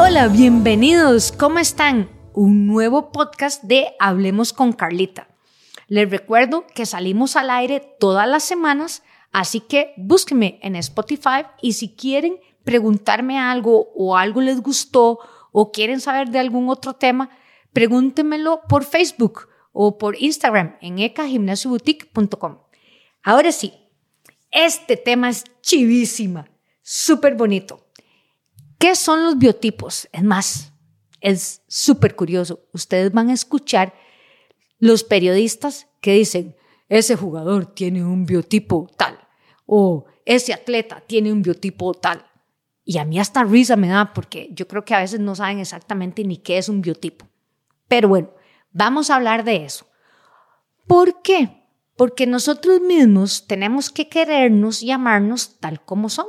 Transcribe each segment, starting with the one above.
Hola, bienvenidos. ¿Cómo están? Un nuevo podcast de Hablemos con Carlita. Les recuerdo que salimos al aire todas las semanas, así que búsquenme en Spotify y si quieren preguntarme algo o algo les gustó o quieren saber de algún otro tema, pregúntenmelo por Facebook o por Instagram en ecagimnasioboutique.com. Ahora sí, este tema es chivísima, súper bonito. ¿Qué son los biotipos? Es más, es súper curioso. Ustedes van a escuchar los periodistas que dicen, ese jugador tiene un biotipo tal, o ese atleta tiene un biotipo tal. Y a mí hasta risa me da porque yo creo que a veces no saben exactamente ni qué es un biotipo. Pero bueno, vamos a hablar de eso. ¿Por qué? Porque nosotros mismos tenemos que querernos y amarnos tal como son.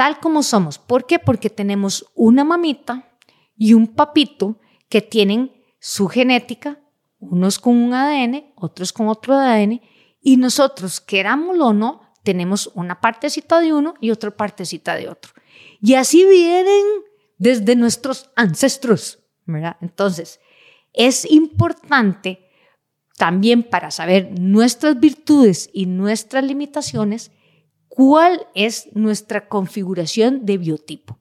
Tal como somos. ¿Por qué? Porque tenemos una mamita y un papito que tienen su genética, unos con un ADN, otros con otro ADN, y nosotros, querámoslo o no, tenemos una partecita de uno y otra partecita de otro. Y así vienen desde nuestros ancestros, ¿verdad? Entonces, es importante también para saber nuestras virtudes y nuestras limitaciones, cuál es nuestra configuración de biotipo.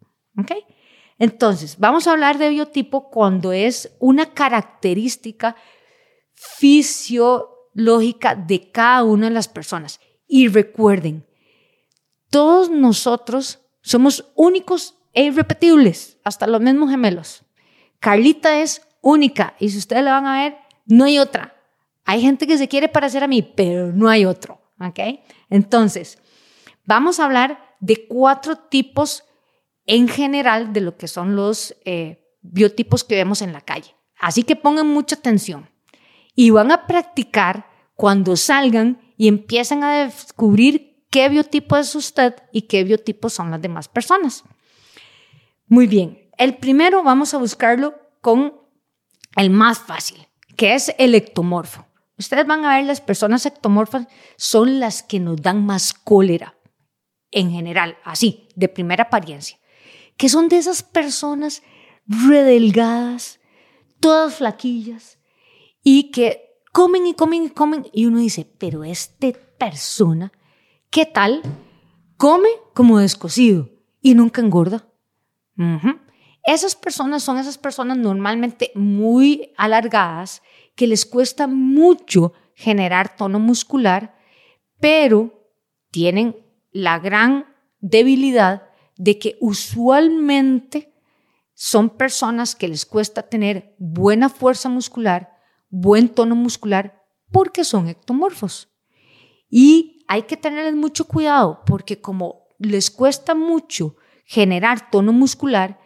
Entonces, vamos a hablar de biotipo cuando es una característica fisiológica de cada una de las personas. Y recuerden, todos nosotros somos únicos e irrepetibles, hasta los mismos gemelos. Carlita es única y si ustedes la van a ver, no hay otra. Hay gente que se quiere parecer a mí, pero no hay otro. ¿Ok? Entonces, vamos a hablar de cuatro tipos en general de lo que son los eh, biotipos que vemos en la calle. Así que pongan mucha atención y van a practicar cuando salgan y empiezan a descubrir qué biotipo es usted y qué biotipos son las demás personas. Muy bien, el primero vamos a buscarlo con el más fácil, que es el ectomorfo. Ustedes van a ver, las personas ectomorfas son las que nos dan más cólera, en general, así, de primera apariencia, que son de esas personas redelgadas, todas flaquillas, y que comen y comen y comen y uno dice, pero esta persona, ¿qué tal? Come como descosido y nunca engorda. Esas personas son esas personas normalmente muy alargadas que les cuesta mucho generar tono muscular, pero tienen la gran debilidad de que usualmente son personas que les cuesta tener buena fuerza muscular, buen tono muscular porque son ectomorfos. Y hay que tenerles mucho cuidado porque como les cuesta mucho generar tono muscular,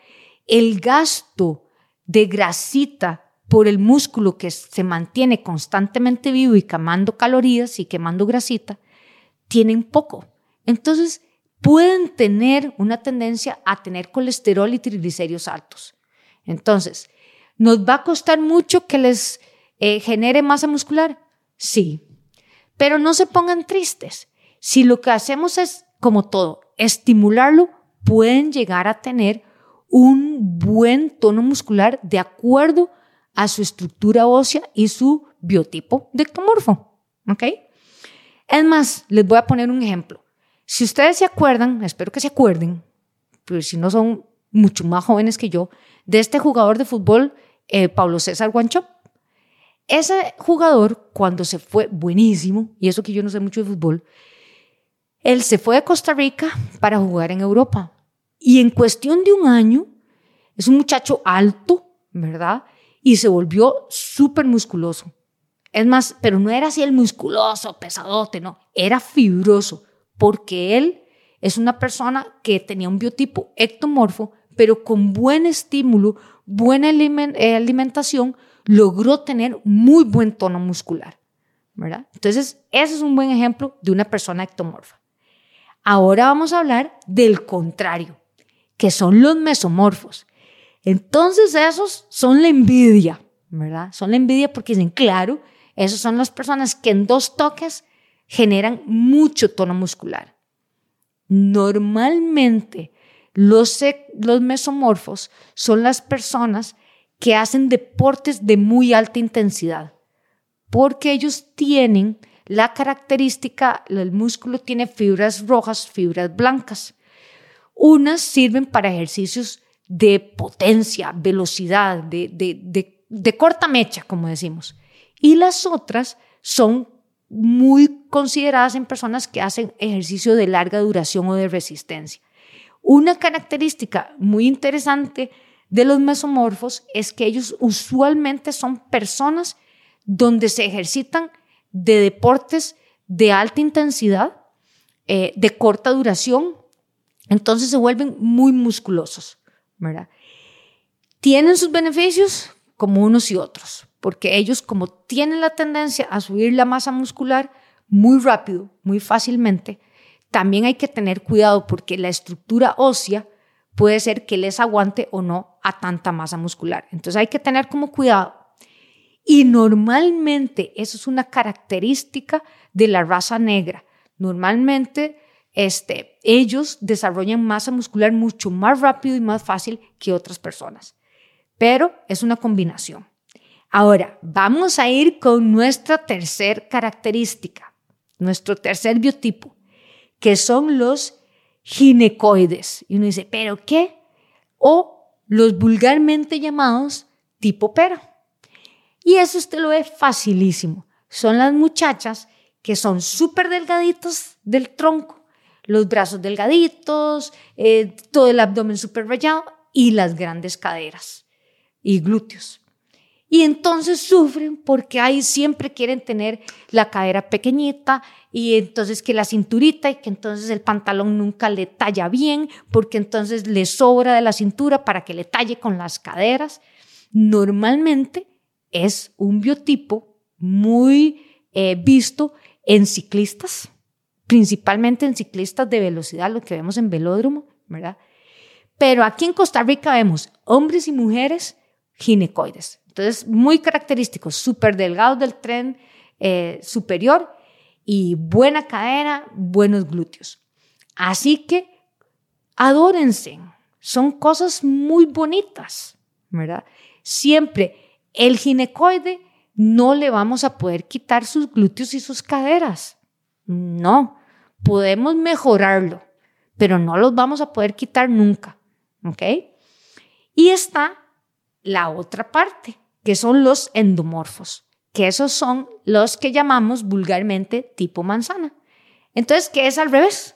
el gasto de grasita por el músculo que se mantiene constantemente vivo y quemando calorías y quemando grasita, tienen poco. Entonces, pueden tener una tendencia a tener colesterol y triglicéridos altos. Entonces, nos va a costar mucho que les eh, genere masa muscular? Sí. Pero no se pongan tristes. Si lo que hacemos es, como todo, estimularlo, pueden llegar a tener un buen tono muscular de acuerdo a su estructura ósea y su biotipo de ectomorfo. ¿Ok? Es más, les voy a poner un ejemplo. Si ustedes se acuerdan, espero que se acuerden, pues si no son mucho más jóvenes que yo, de este jugador de fútbol, eh, Pablo César Guancho. Ese jugador, cuando se fue, buenísimo, y eso que yo no sé mucho de fútbol, él se fue de Costa Rica para jugar en Europa. Y en cuestión de un año, es un muchacho alto, ¿verdad? Y se volvió súper musculoso. Es más, pero no era así el musculoso, pesadote, no, era fibroso, porque él es una persona que tenía un biotipo ectomorfo, pero con buen estímulo, buena eh, alimentación, logró tener muy buen tono muscular. ¿verdad? Entonces, ese es un buen ejemplo de una persona ectomorfa. Ahora vamos a hablar del contrario, que son los mesomorfos. Entonces, esos son la envidia, ¿verdad? Son la envidia porque dicen, claro, esas son las personas que en dos toques generan mucho tono muscular. Normalmente, Los, los mesomorfos son las personas que hacen deportes de muy alta intensidad, porque ellos tienen la característica, el músculo tiene fibras rojas, fibras blancas. Unas sirven para ejercicios de potencia, velocidad, de, de, de, corta mecha, como decimos. Y las otras son muy consideradas en personas que hacen ejercicio de larga duración o de resistencia. Una característica muy interesante de los mesomorfos es que ellos usualmente son personas donde se ejercitan de deportes de alta intensidad, eh, de corta duración, entonces se vuelven muy musculosos, ¿verdad? Tienen sus beneficios como unos y otros, porque ellos como tienen la tendencia a subir la masa muscular muy rápido, muy fácilmente, también hay que tener cuidado porque la estructura ósea puede ser que les aguante o no a tanta masa muscular. Entonces hay que tener como cuidado y normalmente eso es una característica de la raza negra. Normalmente este, ellos desarrollan masa muscular mucho más rápido y más fácil que otras personas. Pero es una combinación. Ahora, vamos a ir con nuestra tercer característica, nuestro tercer biotipo, que son los ginecoides. Y uno dice, ¿pero qué? O los vulgarmente llamados tipo pero. Y eso usted lo ve facilísimo. Son las muchachas que son súper delgaditos del tronco, los brazos delgaditos, eh, todo el abdomen súper rayado y las grandes caderas y glúteos. Y entonces sufren porque ahí siempre quieren tener la cadera pequeñita y entonces que la cinturita y que entonces el pantalón nunca le talla bien porque entonces le sobra de la cintura para que le talle con las caderas. Normalmente es un biotipo muy eh, visto en ciclistas, principalmente en ciclistas de velocidad, lo que vemos en velódromo, ¿verdad? Pero aquí en Costa Rica vemos hombres y mujeres ginecoides. Entonces, muy característicos, súper delgados del tren eh, superior y buena cadera, buenos glúteos. Así que adórense, son cosas muy bonitas, ¿verdad? Siempre el ginecoide no le vamos a poder quitar sus glúteos y sus caderas. No, podemos mejorarlo, pero no los vamos a poder quitar nunca. ¿Ok? Y está la otra parte, que son los endomorfos, que esos son los que llamamos vulgarmente tipo manzana. Entonces, ¿qué es al revés?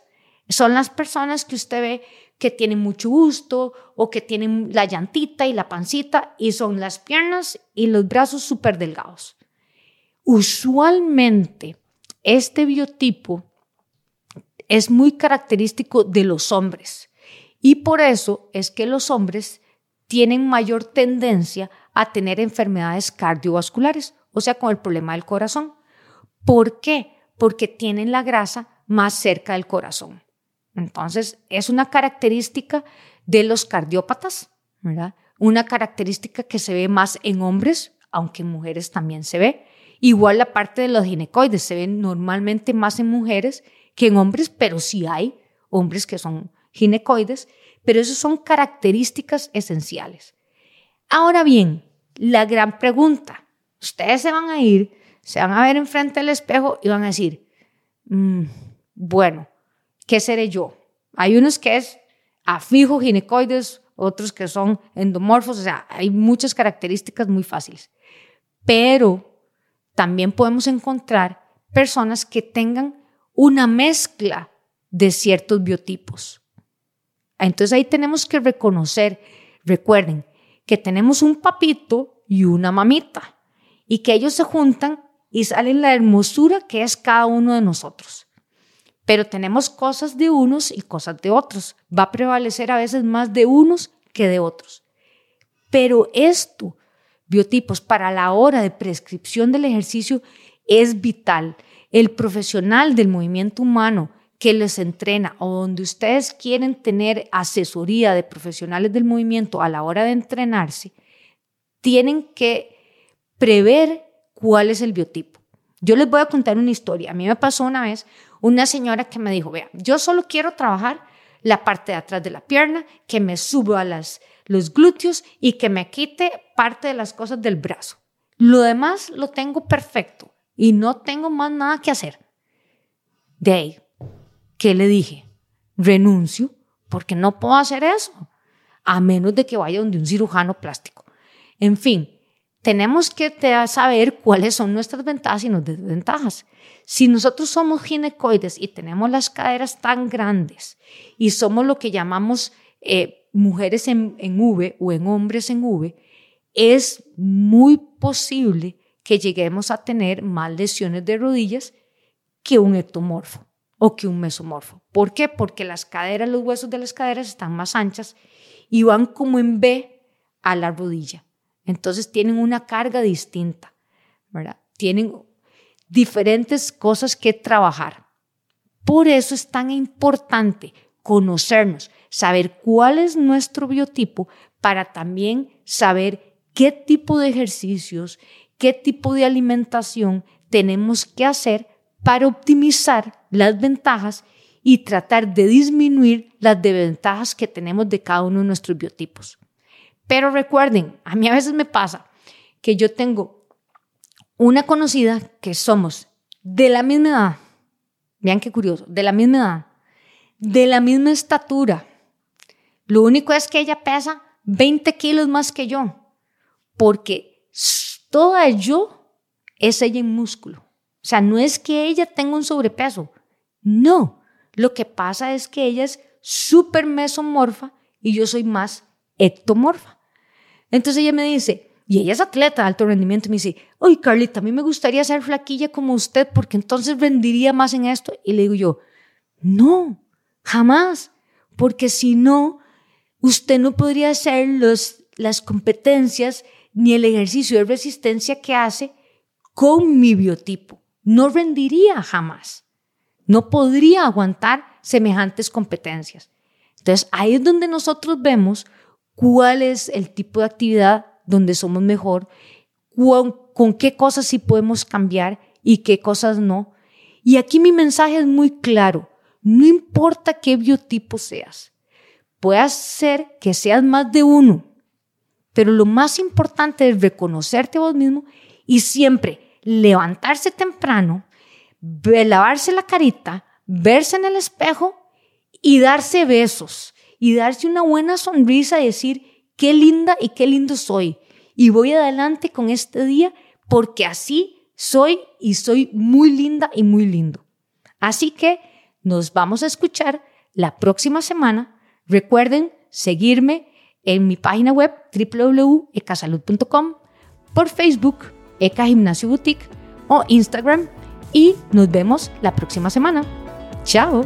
Son las personas que usted ve que tienen mucho gusto o que tienen la llantita y la pancita y son las piernas y los brazos súper delgados. Usualmente este biotipo es muy característico de los hombres y por eso es que los hombres tienen mayor tendencia a tener enfermedades cardiovasculares, o sea, con el problema del corazón. ¿Por qué? Porque tienen la grasa más cerca del corazón. Entonces, es una característica de los cardiópatas, ¿verdad? Una característica que se ve más en hombres, aunque en mujeres también se ve. Igual la parte de los ginecoides se ven normalmente más en mujeres que en hombres, pero sí hay hombres que son ginecoides, pero esas son características esenciales. Ahora bien, la gran pregunta, ustedes se van a ir, se van a ver enfrente del espejo y van a decir, mm, bueno, ¿qué seré yo? Hay unos que es afijo ginecoides, otros que son endomorfos, o sea, hay muchas características muy fáciles. Pero también podemos encontrar personas que tengan una mezcla de ciertos biotipos. Entonces ahí tenemos que reconocer, recuerden, que tenemos un papito y una mamita y que ellos se juntan y salen la hermosura que es cada uno de nosotros pero tenemos cosas de unos y cosas de otros. Va a prevalecer a veces más de unos que de otros. Pero esto, biotipos, para la hora de prescripción del ejercicio es vital. El profesional del movimiento humano que les entrena o donde ustedes quieren tener asesoría de profesionales del movimiento a la hora de entrenarse, tienen que prever cuál es el biotipo. Yo les voy a contar una historia. A mí me pasó una vez una señora que me dijo, vea, yo solo quiero trabajar la parte de atrás de la pierna, que me suba las, los glúteos y que me quite parte de las cosas del brazo. Lo demás lo tengo perfecto y no tengo más nada que hacer. De ahí, ¿qué le dije? Renuncio porque no puedo hacer eso, a menos de que vaya donde un cirujano plástico. En fin, tenemos que saber cuáles son nuestras ventajas y nuestras desventajas. Si nosotros somos ginecoides y tenemos las caderas tan grandes y somos lo que llamamos eh, mujeres en, en V o en hombres en V, es muy posible que lleguemos a tener más lesiones de rodillas que un ectomorfo o que un mesomorfo. ¿Por qué? Porque las caderas, los huesos de las caderas están más anchas y van como en B a la rodilla. Entonces tienen una carga distinta, ¿verdad? Tienen diferentes cosas que trabajar. Por eso es tan importante conocernos, saber cuál es nuestro biotipo para también saber qué tipo de ejercicios, qué tipo de alimentación tenemos que hacer para optimizar las ventajas y tratar de disminuir las desventajas que tenemos de cada uno de nuestros biotipos. Pero recuerden, a mí a veces me pasa que yo tengo una conocida que somos de la misma edad, vean qué curioso, de la misma edad, de la misma estatura. Lo único es que ella pesa 20 kilos más que yo, porque toda yo es ella en músculo. O sea, no es que ella tenga un sobrepeso, no. Lo que pasa es que ella es súper mesomorfa y yo soy más ectomorfa. Entonces ella me dice, y ella es atleta de alto rendimiento, me dice, oye Carlita, a mí me gustaría ser flaquilla como usted porque entonces rendiría más en esto. Y le digo yo, no, jamás, porque si no, usted no podría hacer los, las competencias ni el ejercicio de resistencia que hace con mi biotipo. No rendiría jamás. No podría aguantar semejantes competencias. Entonces, ahí es donde nosotros vemos cuál es el tipo de actividad donde somos mejor, con, qué cosas sí podemos cambiar y qué cosas no. Y aquí mi mensaje es muy claro. No importa qué biotipo seas. Puede ser que seas más de uno, pero lo más importante es reconocerte a vos mismo y siempre levantarse temprano, lavarse la carita, verse en el espejo y darse besos y darse una buena sonrisa y decir, qué linda y qué lindo soy. Y voy adelante con este día porque así soy y soy muy linda y muy lindo. Así que nos vamos a escuchar la próxima semana. Recuerden seguirme en mi página web www.ecasalud.com, por Facebook, Eca Gimnasio Boutique o Instagram y nos vemos la próxima semana. Chao.